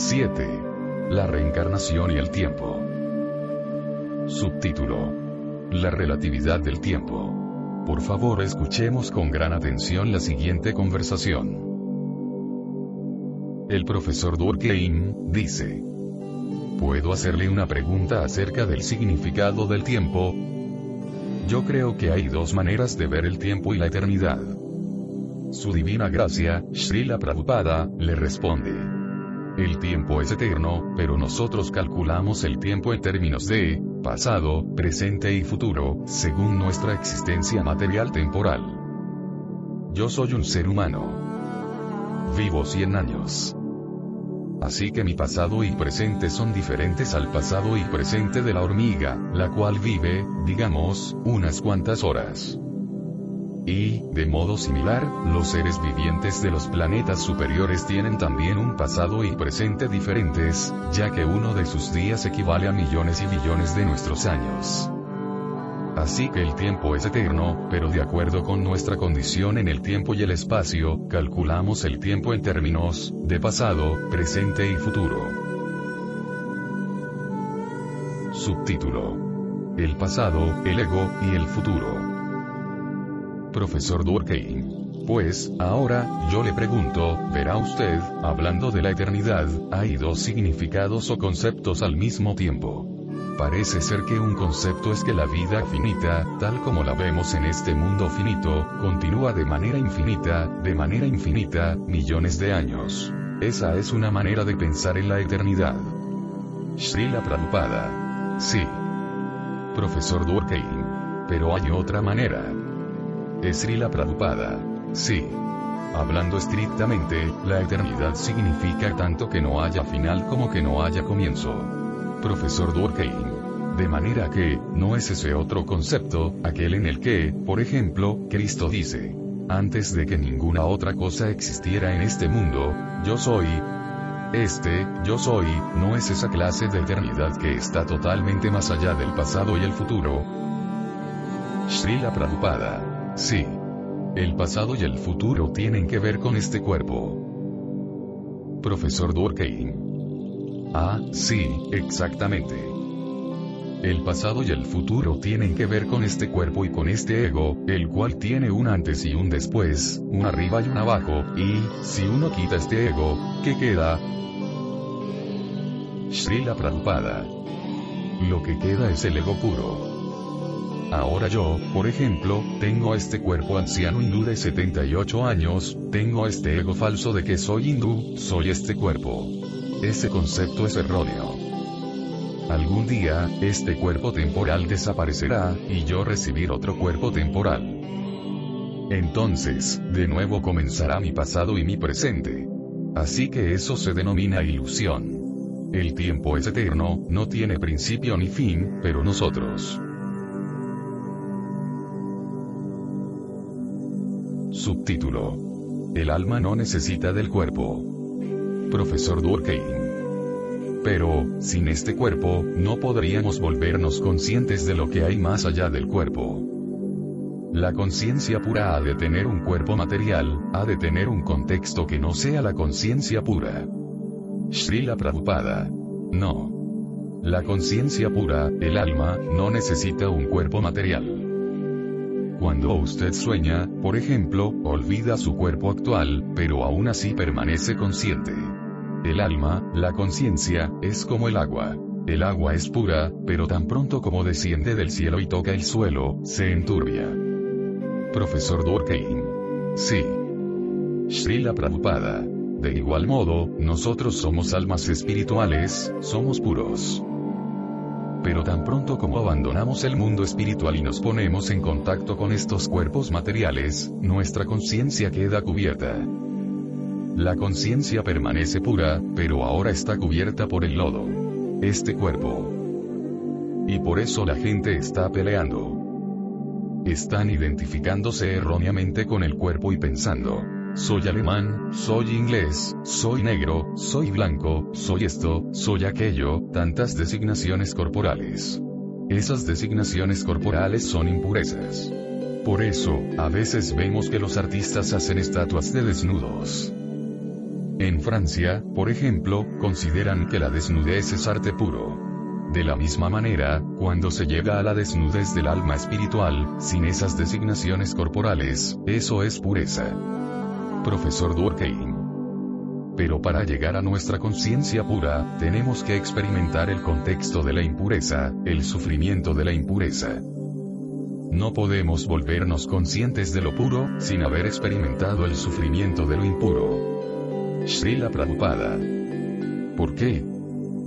7. La reencarnación y el tiempo. Subtítulo. La relatividad del tiempo. Por favor escuchemos con gran atención la siguiente conversación. El profesor Durkheim dice, ¿Puedo hacerle una pregunta acerca del significado del tiempo? Yo creo que hay dos maneras de ver el tiempo y la eternidad. Su divina gracia, Srila Prabhupada, le responde. El tiempo es eterno, pero nosotros calculamos el tiempo en términos de pasado, presente y futuro, según nuestra existencia material temporal. Yo soy un ser humano. Vivo 100 años. Así que mi pasado y presente son diferentes al pasado y presente de la hormiga, la cual vive, digamos, unas cuantas horas. Y, de modo similar, los seres vivientes de los planetas superiores tienen también un pasado y presente diferentes, ya que uno de sus días equivale a millones y billones de nuestros años. Así que el tiempo es eterno, pero de acuerdo con nuestra condición en el tiempo y el espacio, calculamos el tiempo en términos de pasado, presente y futuro. Subtítulo. El pasado, el ego, y el futuro profesor Durkheim. Pues, ahora, yo le pregunto, verá usted, hablando de la eternidad, hay dos significados o conceptos al mismo tiempo. Parece ser que un concepto es que la vida finita, tal como la vemos en este mundo finito, continúa de manera infinita, de manera infinita, millones de años. Esa es una manera de pensar en la eternidad. Srila Prabhupada. Sí. Profesor Durkheim. Pero hay otra manera. Esrila Prabhupada. Sí. Hablando estrictamente, la eternidad significa tanto que no haya final como que no haya comienzo. Profesor Durkheim. De manera que, no es ese otro concepto, aquel en el que, por ejemplo, Cristo dice, antes de que ninguna otra cosa existiera en este mundo, yo soy. Este, yo soy, no es esa clase de eternidad que está totalmente más allá del pasado y el futuro. Srila Prabhupada. Sí. El pasado y el futuro tienen que ver con este cuerpo. Profesor Durkheim. Ah, sí, exactamente. El pasado y el futuro tienen que ver con este cuerpo y con este ego, el cual tiene un antes y un después, un arriba y un abajo, y, si uno quita este ego, ¿qué queda? Srila Prabhupada. Lo que queda es el ego puro. Ahora yo, por ejemplo, tengo este cuerpo anciano hindú de 78 años, tengo este ego falso de que soy hindú, soy este cuerpo. Ese concepto es erróneo. Algún día, este cuerpo temporal desaparecerá, y yo recibir otro cuerpo temporal. Entonces, de nuevo comenzará mi pasado y mi presente. Así que eso se denomina ilusión. El tiempo es eterno, no tiene principio ni fin, pero nosotros. Subtítulo. El alma no necesita del cuerpo. Profesor Durkheim. Pero, sin este cuerpo, no podríamos volvernos conscientes de lo que hay más allá del cuerpo. La conciencia pura ha de tener un cuerpo material, ha de tener un contexto que no sea la conciencia pura. Srila Prabhupada. No. La conciencia pura, el alma, no necesita un cuerpo material. Cuando usted sueña, por ejemplo, olvida su cuerpo actual, pero aún así permanece consciente. El alma, la conciencia, es como el agua. El agua es pura, pero tan pronto como desciende del cielo y toca el suelo, se enturbia. Profesor Durkheim. Sí. Srila Prabhupada. De igual modo, nosotros somos almas espirituales, somos puros. Pero tan pronto como abandonamos el mundo espiritual y nos ponemos en contacto con estos cuerpos materiales, nuestra conciencia queda cubierta. La conciencia permanece pura, pero ahora está cubierta por el lodo. Este cuerpo. Y por eso la gente está peleando. Están identificándose erróneamente con el cuerpo y pensando, soy alemán, soy inglés, soy negro, soy blanco, soy esto, soy aquello, tantas designaciones corporales. Esas designaciones corporales son impurezas. Por eso, a veces vemos que los artistas hacen estatuas de desnudos. En Francia, por ejemplo, consideran que la desnudez es arte puro. De la misma manera, cuando se llega a la desnudez del alma espiritual, sin esas designaciones corporales, eso es pureza profesor Durkheim. Pero para llegar a nuestra conciencia pura, tenemos que experimentar el contexto de la impureza, el sufrimiento de la impureza. No podemos volvernos conscientes de lo puro, sin haber experimentado el sufrimiento de lo impuro. Srila Prabhupada. ¿Por qué?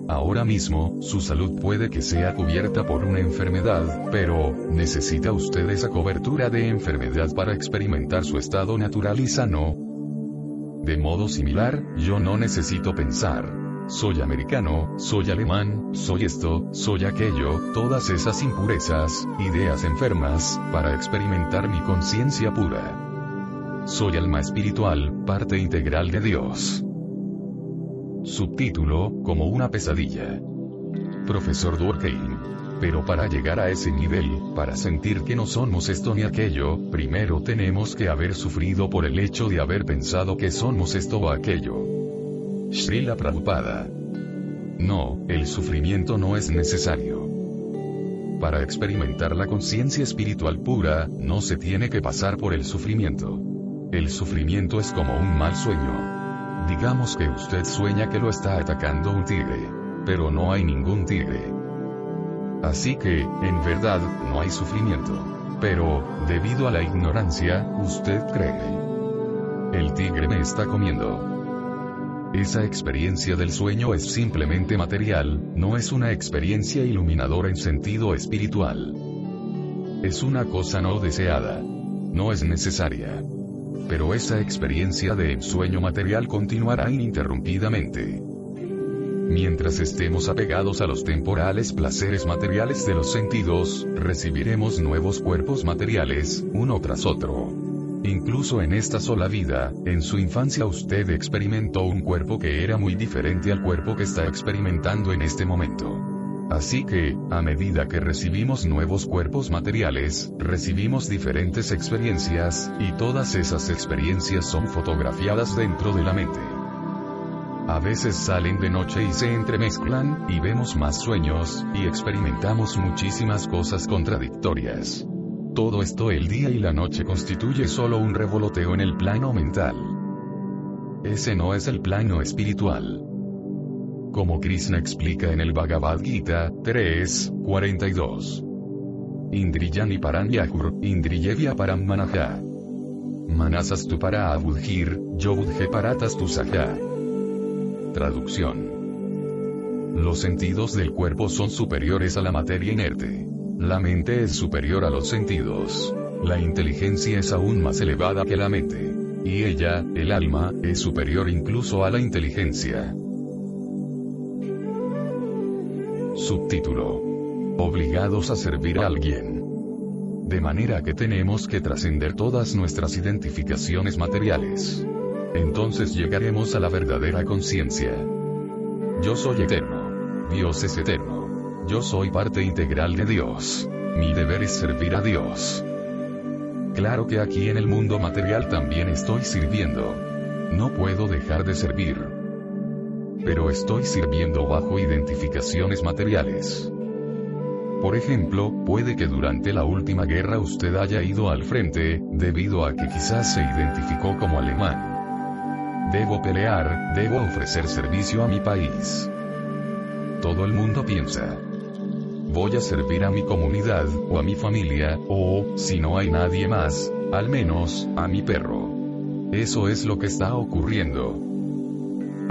Ahora mismo, su salud puede que sea cubierta por una enfermedad, pero, ¿necesita usted esa cobertura de enfermedad para experimentar su estado natural y sano? De modo similar, yo no necesito pensar. Soy americano, soy alemán, soy esto, soy aquello, todas esas impurezas, ideas enfermas, para experimentar mi conciencia pura. Soy alma espiritual, parte integral de Dios. Subtítulo, como una pesadilla. Profesor Durkheim. Pero para llegar a ese nivel, para sentir que no somos esto ni aquello, primero tenemos que haber sufrido por el hecho de haber pensado que somos esto o aquello. Srila Prabhupada. No, el sufrimiento no es necesario. Para experimentar la conciencia espiritual pura, no se tiene que pasar por el sufrimiento. El sufrimiento es como un mal sueño. Digamos que usted sueña que lo está atacando un tigre. Pero no hay ningún tigre. Así que, en verdad, no hay sufrimiento. Pero, debido a la ignorancia, usted cree. El tigre me está comiendo. Esa experiencia del sueño es simplemente material, no es una experiencia iluminadora en sentido espiritual. Es una cosa no deseada. No es necesaria. Pero esa experiencia de ensueño material continuará ininterrumpidamente. Mientras estemos apegados a los temporales placeres materiales de los sentidos, recibiremos nuevos cuerpos materiales, uno tras otro. Incluso en esta sola vida, en su infancia usted experimentó un cuerpo que era muy diferente al cuerpo que está experimentando en este momento. Así que, a medida que recibimos nuevos cuerpos materiales, recibimos diferentes experiencias, y todas esas experiencias son fotografiadas dentro de la mente. A veces salen de noche y se entremezclan, y vemos más sueños, y experimentamos muchísimas cosas contradictorias. Todo esto el día y la noche constituye solo un revoloteo en el plano mental. Ese no es el plano espiritual. Como Krishna explica en el Bhagavad Gita 3, 42. Indriyani param indriyevya param manaha. Manasas tu para yo paratas tu. Traducción. Los sentidos del cuerpo son superiores a la materia inerte. La mente es superior a los sentidos. La inteligencia es aún más elevada que la mente. Y ella, el alma, es superior incluso a la inteligencia. Subtítulo. Obligados a servir a alguien. De manera que tenemos que trascender todas nuestras identificaciones materiales. Entonces llegaremos a la verdadera conciencia. Yo soy eterno. Dios es eterno. Yo soy parte integral de Dios. Mi deber es servir a Dios. Claro que aquí en el mundo material también estoy sirviendo. No puedo dejar de servir. Pero estoy sirviendo bajo identificaciones materiales. Por ejemplo, puede que durante la última guerra usted haya ido al frente, debido a que quizás se identificó como alemán. Debo pelear, debo ofrecer servicio a mi país. Todo el mundo piensa. Voy a servir a mi comunidad, o a mi familia, o, si no hay nadie más, al menos, a mi perro. Eso es lo que está ocurriendo.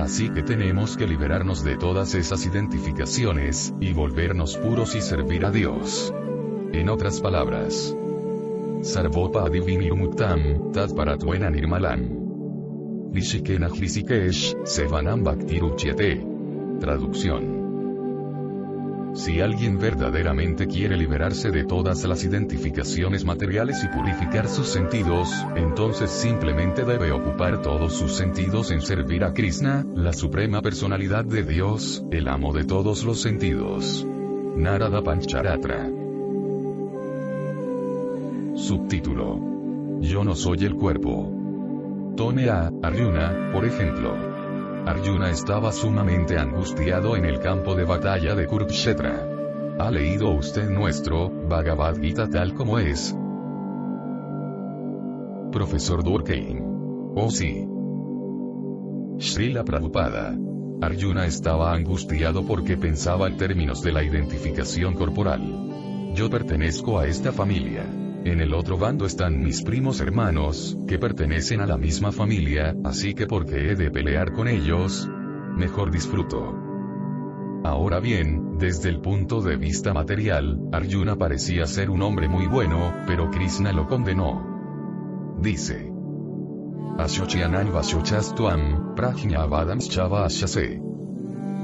Así que tenemos que liberarnos de todas esas identificaciones, y volvernos puros y servir a Dios. En otras palabras, Sarvopa Divini Muktam, Tat Paratwena Nirmalan. Vishikena Hrishikesh, Sevanam Bhaktiruchyate. Traducción. Si alguien verdaderamente quiere liberarse de todas las identificaciones materiales y purificar sus sentidos, entonces simplemente debe ocupar todos sus sentidos en servir a Krishna, la suprema personalidad de Dios, el amo de todos los sentidos. Narada Pancharatra. Subtítulo. Yo no soy el cuerpo. Tone a, Arjuna, por ejemplo. Arjuna estaba sumamente angustiado en el campo de batalla de Kurukshetra. ¿Ha leído usted nuestro Bhagavad Gita tal como es? Profesor Durkheim. Oh sí. Srila Prabhupada. Arjuna estaba angustiado porque pensaba en términos de la identificación corporal. Yo pertenezco a esta familia. En el otro bando están mis primos hermanos, que pertenecen a la misma familia, así que porque he de pelear con ellos, mejor disfruto. Ahora bien, desde el punto de vista material, Arjuna parecía ser un hombre muy bueno, pero Krishna lo condenó. Dice.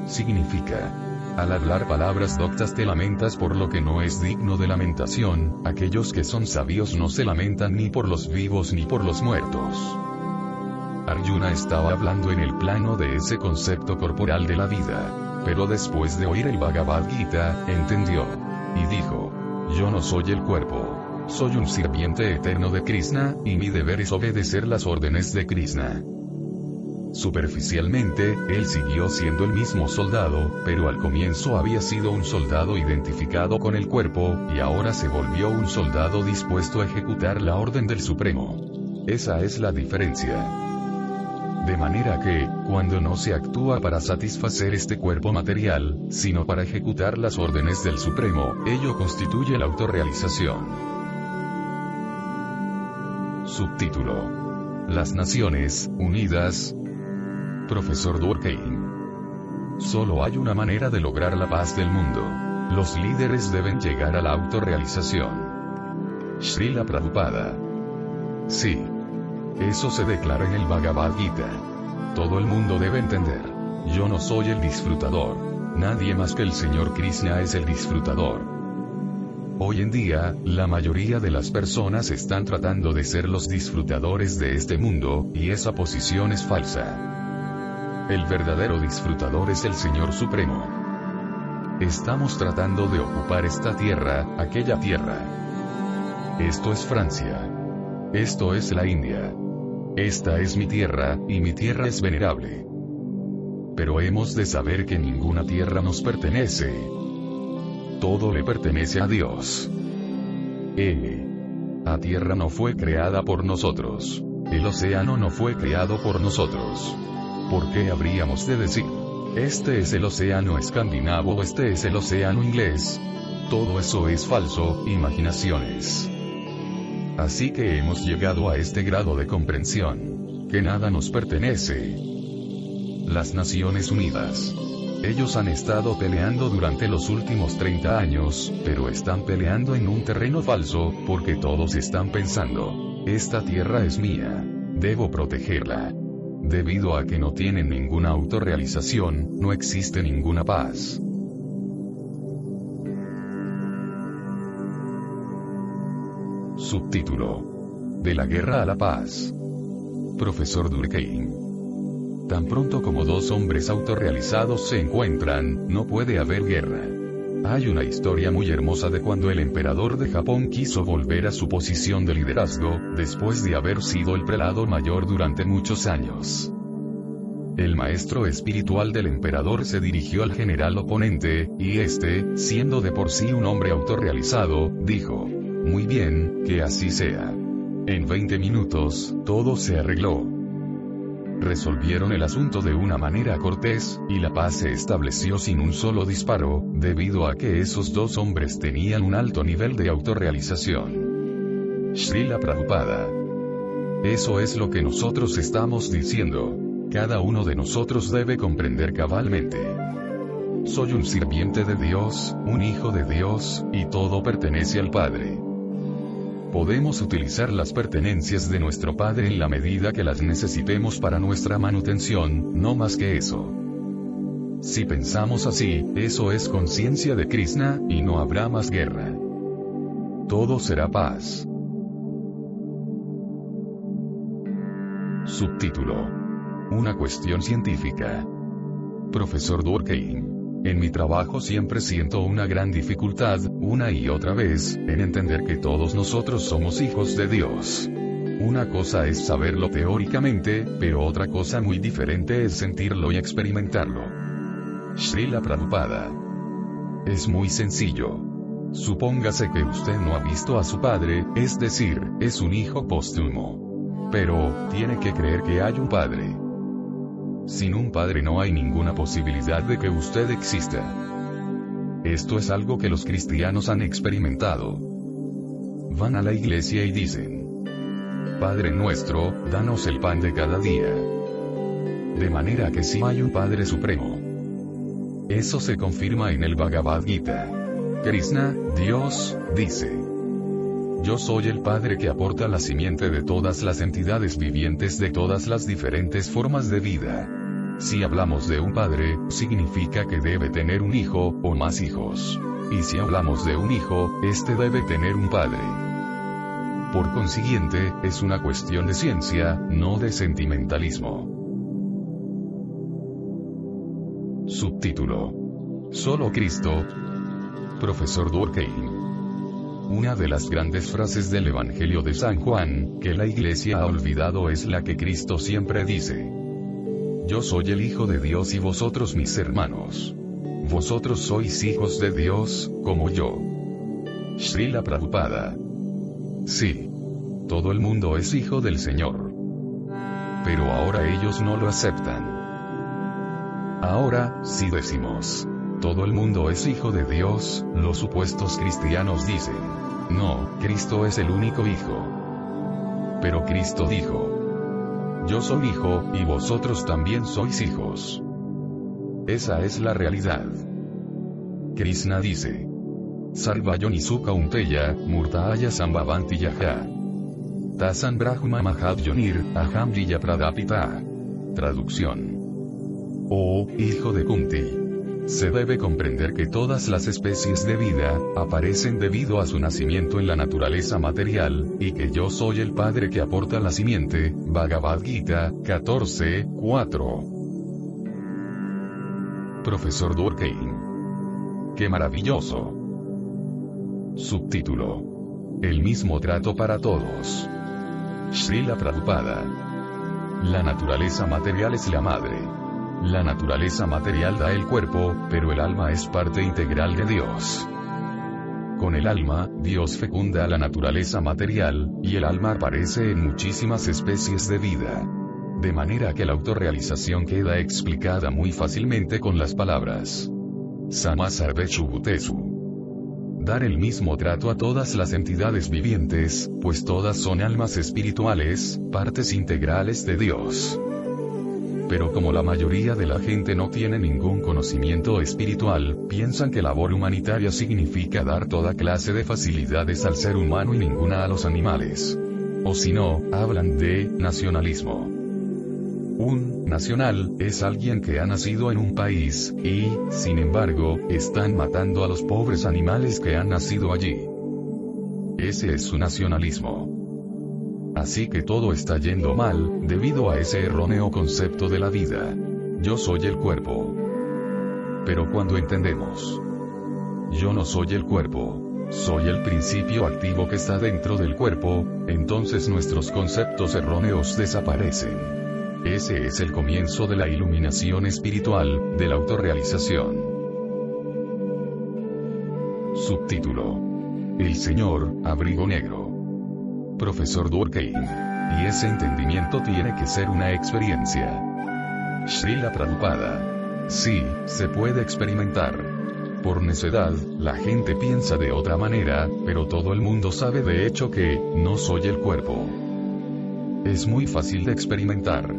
Significa, al hablar palabras doctas te lamentas por lo que no es digno de lamentación, aquellos que son sabios no se lamentan ni por los vivos ni por los muertos. Arjuna estaba hablando en el plano de ese concepto corporal de la vida. Pero después de oír el Bhagavad Gita, entendió. Y dijo, yo no soy el cuerpo. Soy un sirviente eterno de Krishna, y mi deber es obedecer las órdenes de Krishna. Superficialmente, él siguió siendo el mismo soldado, pero al comienzo había sido un soldado identificado con el cuerpo, y ahora se volvió un soldado dispuesto a ejecutar la orden del Supremo. Esa es la diferencia. De manera que, cuando no se actúa para satisfacer este cuerpo material, sino para ejecutar las órdenes del Supremo, ello constituye la autorrealización. Subtítulo. Las Naciones Unidas, Profesor Durkheim. Solo hay una manera de lograr la paz del mundo. Los líderes deben llegar a la autorrealización. Srila Prabhupada. Sí. Eso se declara en el Bhagavad Gita. Todo el mundo debe entender. Yo no soy el disfrutador. Nadie más que el Señor Krishna es el disfrutador. Hoy en día, la mayoría de las personas están tratando de ser los disfrutadores de este mundo, y esa posición es falsa. El verdadero disfrutador es el Señor Supremo. Estamos tratando de ocupar esta tierra, aquella tierra. Esto es Francia. Esto es la India. Esta es mi tierra, y mi tierra es venerable. Pero hemos de saber que ninguna tierra nos pertenece. Todo le pertenece a Dios. Eh. La tierra no fue creada por nosotros. El océano no fue creado por nosotros. ¿Por qué habríamos de decir? Este es el océano escandinavo, este es el océano inglés. Todo eso es falso, imaginaciones. Así que hemos llegado a este grado de comprensión. Que nada nos pertenece. Las Naciones Unidas. Ellos han estado peleando durante los últimos 30 años, pero están peleando en un terreno falso, porque todos están pensando, esta tierra es mía. Debo protegerla. Debido a que no tienen ninguna autorrealización, no existe ninguna paz. Subtítulo. De la guerra a la paz. Profesor Durkheim. Tan pronto como dos hombres autorrealizados se encuentran, no puede haber guerra. Hay una historia muy hermosa de cuando el emperador de Japón quiso volver a su posición de liderazgo, después de haber sido el prelado mayor durante muchos años. El maestro espiritual del emperador se dirigió al general oponente, y este, siendo de por sí un hombre autorrealizado, dijo, Muy bien, que así sea. En 20 minutos, todo se arregló. Resolvieron el asunto de una manera cortés, y la paz se estableció sin un solo disparo, debido a que esos dos hombres tenían un alto nivel de autorrealización. Srila Prabhupada. Eso es lo que nosotros estamos diciendo. cada uno de nosotros debe comprender cabalmente. Soy un sirviente de Dios, un hijo de Dios, y todo pertenece al Padre. Podemos utilizar las pertenencias de nuestro Padre en la medida que las necesitemos para nuestra manutención, no más que eso. Si pensamos así, eso es conciencia de Krishna, y no habrá más guerra. Todo será paz. Subtítulo. Una cuestión científica. Profesor Durkheim. En mi trabajo siempre siento una gran dificultad, una y otra vez, en entender que todos nosotros somos hijos de Dios. Una cosa es saberlo teóricamente, pero otra cosa muy diferente es sentirlo y experimentarlo. Srila Prabhupada. Es muy sencillo. Supóngase que usted no ha visto a su padre, es decir, es un hijo póstumo. Pero, tiene que creer que hay un padre. Sin un padre no hay ninguna posibilidad de que usted exista. Esto es algo que los cristianos han experimentado. Van a la iglesia y dicen, Padre nuestro, danos el pan de cada día. De manera que si hay un Padre Supremo. Eso se confirma en el Bhagavad Gita. Krishna, Dios, dice. Yo soy el Padre que aporta la simiente de todas las entidades vivientes de todas las diferentes formas de vida. Si hablamos de un padre, significa que debe tener un hijo, o más hijos. Y si hablamos de un hijo, este debe tener un padre. Por consiguiente, es una cuestión de ciencia, no de sentimentalismo. Subtítulo. Solo Cristo. Profesor Durkheim. Una de las grandes frases del Evangelio de San Juan, que la Iglesia ha olvidado es la que Cristo siempre dice. Yo soy el Hijo de Dios y vosotros mis hermanos. Vosotros sois hijos de Dios, como yo. Srila Prabhupada. Sí. Todo el mundo es hijo del Señor. Pero ahora ellos no lo aceptan. Ahora, si decimos, todo el mundo es hijo de Dios, los supuestos cristianos dicen, no, Cristo es el único hijo. Pero Cristo dijo, yo soy hijo, y vosotros también sois hijos. Esa es la realidad. Krishna dice, Sarvayonisuka unteya, murtaya sambhavanti yaha. Tasan brahma mahad yonir, aham pradapita. Traducción. Oh, hijo de Kunti. Se debe comprender que todas las especies de vida, aparecen debido a su nacimiento en la naturaleza material, y que yo soy el Padre que aporta la simiente, Bhagavad Gita, 14, 4. Profesor Durkheim. ¡Qué maravilloso! Subtítulo. El mismo trato para todos. Srila Prabhupada. La naturaleza material es la madre. La naturaleza material da el cuerpo, pero el alma es parte integral de Dios. Con el alma, Dios fecunda la naturaleza material, y el alma aparece en muchísimas especies de vida. De manera que la autorrealización queda explicada muy fácilmente con las palabras. Sama Dar el mismo trato a todas las entidades vivientes, pues todas son almas espirituales, partes integrales de Dios. Pero como la mayoría de la gente no tiene ningún conocimiento espiritual, piensan que labor humanitaria significa dar toda clase de facilidades al ser humano y ninguna a los animales. O si no, hablan de nacionalismo. Un nacional es alguien que ha nacido en un país, y, sin embargo, están matando a los pobres animales que han nacido allí. Ese es su nacionalismo. Así que todo está yendo mal, debido a ese erróneo concepto de la vida. Yo soy el cuerpo. Pero cuando entendemos, yo no soy el cuerpo, soy el principio activo que está dentro del cuerpo, entonces nuestros conceptos erróneos desaparecen. Ese es el comienzo de la iluminación espiritual, de la autorrealización. Subtítulo. El Señor, abrigo negro profesor Durkheim. Y ese entendimiento tiene que ser una experiencia. Srila Prabhupada. Sí, se puede experimentar. Por necedad, la gente piensa de otra manera, pero todo el mundo sabe de hecho que, no soy el cuerpo. Es muy fácil de experimentar.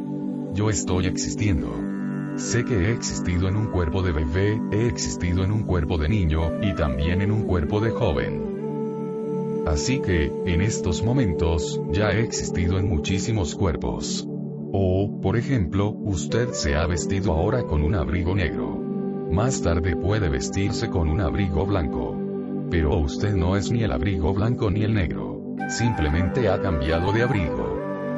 yo estoy existiendo. Sé que he existido en un cuerpo de bebé, he existido en un cuerpo de niño, y también en un cuerpo de joven. Así que, en estos momentos, ya he existido en muchísimos cuerpos. O, por ejemplo, usted se ha vestido ahora con un abrigo negro. Más tarde puede vestirse con un abrigo blanco. Pero usted no es ni el abrigo blanco ni el negro. Simplemente ha cambiado de abrigo.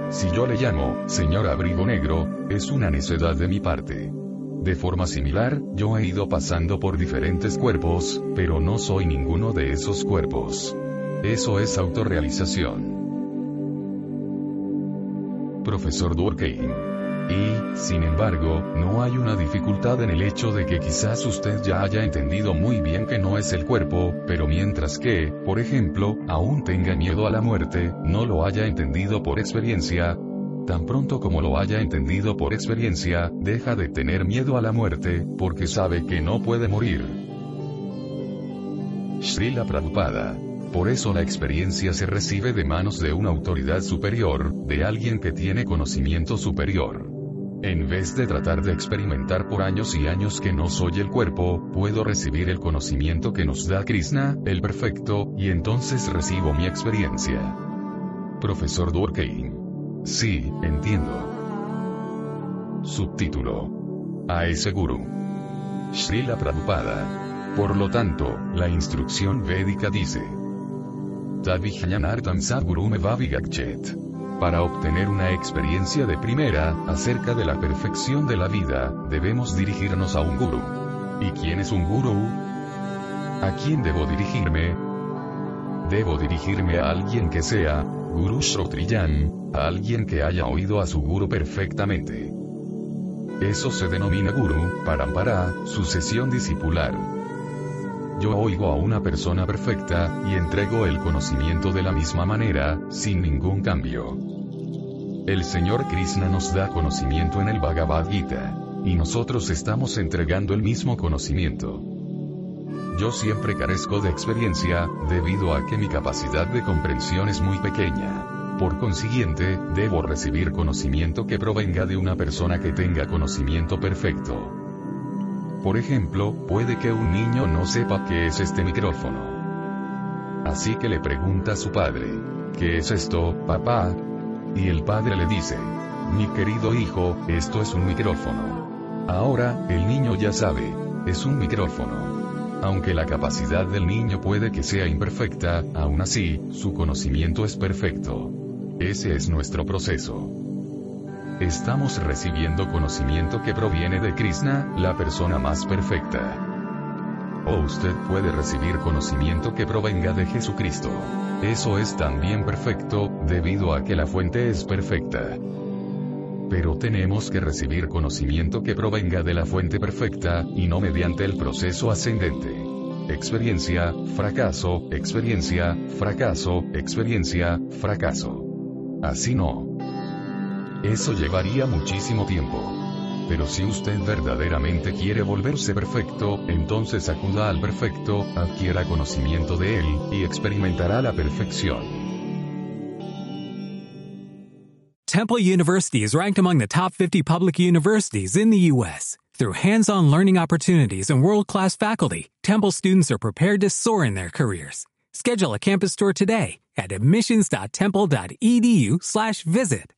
Si yo le llamo, señor abrigo negro, es una necedad de mi parte. De forma similar, yo he ido pasando por diferentes cuerpos, pero no soy ninguno de esos cuerpos. Eso es autorrealización. Profesor Durkheim. Y, sin embargo, no hay una dificultad en el hecho de que quizás usted ya haya entendido muy bien que no es el cuerpo, pero mientras que, por ejemplo, aún tenga miedo a la muerte, no lo haya entendido por experiencia, tan pronto como lo haya entendido por experiencia, deja de tener miedo a la muerte, porque sabe que no puede morir. Srila Prabhupada por eso la experiencia se recibe de manos de una autoridad superior, de alguien que tiene conocimiento superior. En vez de tratar de experimentar por años y años que no soy el cuerpo, puedo recibir el conocimiento que nos da Krishna, el perfecto, y entonces recibo mi experiencia. Profesor Durkheim. Sí, entiendo. Subtítulo. A ese guru. Srila Prabhupada. Por lo tanto, la instrucción védica dice. Para obtener una experiencia de primera, acerca de la perfección de la vida, debemos dirigirnos a un guru. ¿Y quién es un guru? ¿A quién debo dirigirme? Debo dirigirme a alguien que sea, Guru Shrotriyan, a alguien que haya oído a su guru perfectamente. Eso se denomina guru, parampara, sucesión discipular. Yo oigo a una persona perfecta, y entrego el conocimiento de la misma manera, sin ningún cambio. El Señor Krishna nos da conocimiento en el Bhagavad Gita. Y nosotros estamos entregando el mismo conocimiento. Yo siempre carezco de experiencia, debido a que mi capacidad de comprensión es muy pequeña. Por consiguiente, debo recibir conocimiento que provenga de una persona que tenga conocimiento perfecto. Por ejemplo, puede que un niño no sepa qué es este micrófono. Así que le pregunta a su padre, ¿qué es esto, papá? Y el padre le dice, mi querido hijo, esto es un micrófono. Ahora, el niño ya sabe, es un micrófono. Aunque la capacidad del niño puede que sea imperfecta, aún así, su conocimiento es perfecto. Ese es nuestro proceso. Estamos recibiendo conocimiento que proviene de Krishna, la persona más perfecta o usted puede recibir conocimiento que provenga de Jesucristo. Eso es también perfecto, debido a que la fuente es perfecta. Pero tenemos que recibir conocimiento que provenga de la fuente perfecta, y no mediante el proceso ascendente. Experiencia, fracaso, experiencia, fracaso, experiencia, fracaso. Así no. Eso llevaría muchísimo tiempo. Pero si usted verdaderamente quiere volverse perfecto, entonces acuda al perfecto, adquiera conocimiento de él, y experimentará la perfección. Temple University is ranked among the top 50 public universities in the U.S. Through hands-on learning opportunities and world-class faculty, Temple students are prepared to soar in their careers. Schedule a campus tour today at admissions.temple.edu/visit.